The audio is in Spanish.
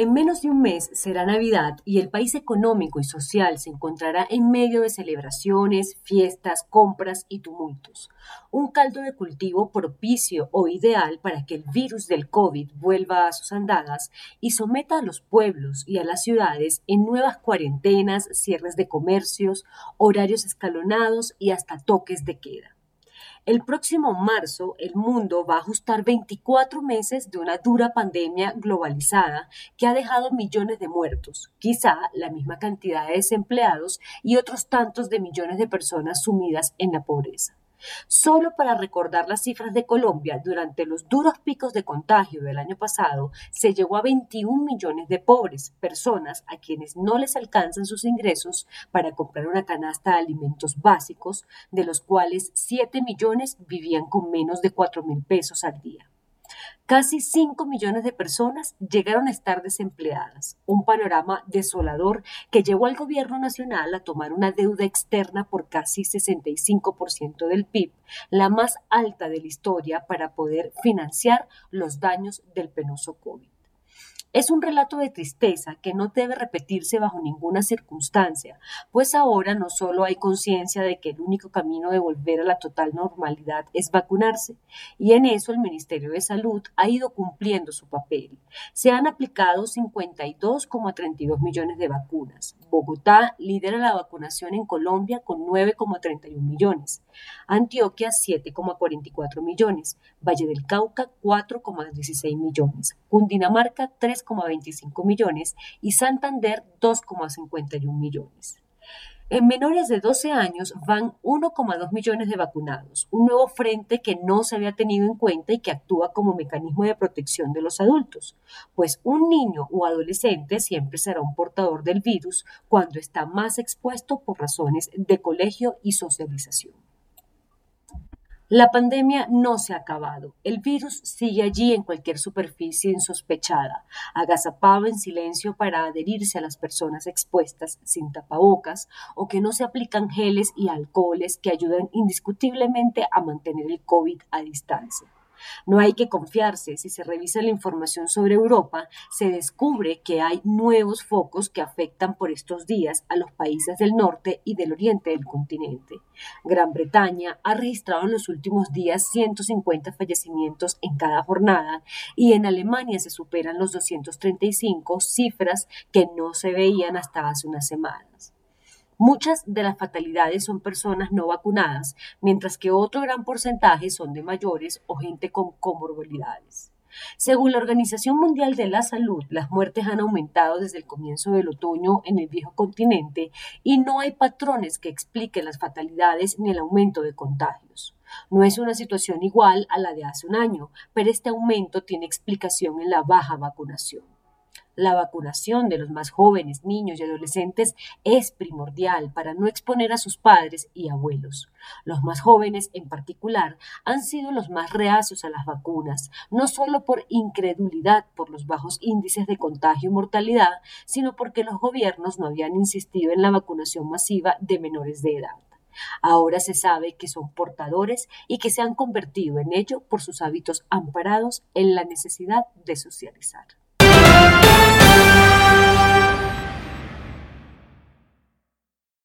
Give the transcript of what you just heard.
En menos de un mes será Navidad y el país económico y social se encontrará en medio de celebraciones, fiestas, compras y tumultos. Un caldo de cultivo propicio o ideal para que el virus del COVID vuelva a sus andadas y someta a los pueblos y a las ciudades en nuevas cuarentenas, cierres de comercios, horarios escalonados y hasta toques de queda. El próximo marzo, el mundo va a ajustar 24 meses de una dura pandemia globalizada que ha dejado millones de muertos, quizá la misma cantidad de desempleados y otros tantos de millones de personas sumidas en la pobreza. Solo para recordar las cifras de Colombia, durante los duros picos de contagio del año pasado, se llegó a 21 millones de pobres, personas a quienes no les alcanzan sus ingresos para comprar una canasta de alimentos básicos, de los cuales 7 millones vivían con menos de 4 mil pesos al día. Casi 5 millones de personas llegaron a estar desempleadas, un panorama desolador que llevó al gobierno nacional a tomar una deuda externa por casi 65% del PIB, la más alta de la historia para poder financiar los daños del penoso COVID. Es un relato de tristeza que no debe repetirse bajo ninguna circunstancia, pues ahora no solo hay conciencia de que el único camino de volver a la total normalidad es vacunarse, y en eso el Ministerio de Salud ha ido cumpliendo su papel. Se han aplicado 52,32 millones de vacunas. Bogotá lidera la vacunación en Colombia con 9,31 millones, Antioquia 7,44 millones, Valle del Cauca 4,16 millones, Cundinamarca 3 3,25 millones y Santander 2,51 millones. En menores de 12 años van 1,2 millones de vacunados, un nuevo frente que no se había tenido en cuenta y que actúa como mecanismo de protección de los adultos, pues un niño o adolescente siempre será un portador del virus cuando está más expuesto por razones de colegio y socialización. La pandemia no se ha acabado. El virus sigue allí en cualquier superficie insospechada, agazapado en silencio para adherirse a las personas expuestas sin tapabocas o que no se aplican geles y alcoholes que ayudan indiscutiblemente a mantener el COVID a distancia. No hay que confiarse. Si se revisa la información sobre Europa, se descubre que hay nuevos focos que afectan por estos días a los países del norte y del oriente del continente. Gran Bretaña ha registrado en los últimos días 150 fallecimientos en cada jornada y en Alemania se superan los 235 cifras que no se veían hasta hace unas semanas. Muchas de las fatalidades son personas no vacunadas, mientras que otro gran porcentaje son de mayores o gente con comorbilidades. Según la Organización Mundial de la Salud, las muertes han aumentado desde el comienzo del otoño en el viejo continente y no hay patrones que expliquen las fatalidades ni el aumento de contagios. No es una situación igual a la de hace un año, pero este aumento tiene explicación en la baja vacunación. La vacunación de los más jóvenes, niños y adolescentes es primordial para no exponer a sus padres y abuelos. Los más jóvenes, en particular, han sido los más reacios a las vacunas, no solo por incredulidad por los bajos índices de contagio y mortalidad, sino porque los gobiernos no habían insistido en la vacunación masiva de menores de edad. Ahora se sabe que son portadores y que se han convertido en ello por sus hábitos amparados en la necesidad de socializar.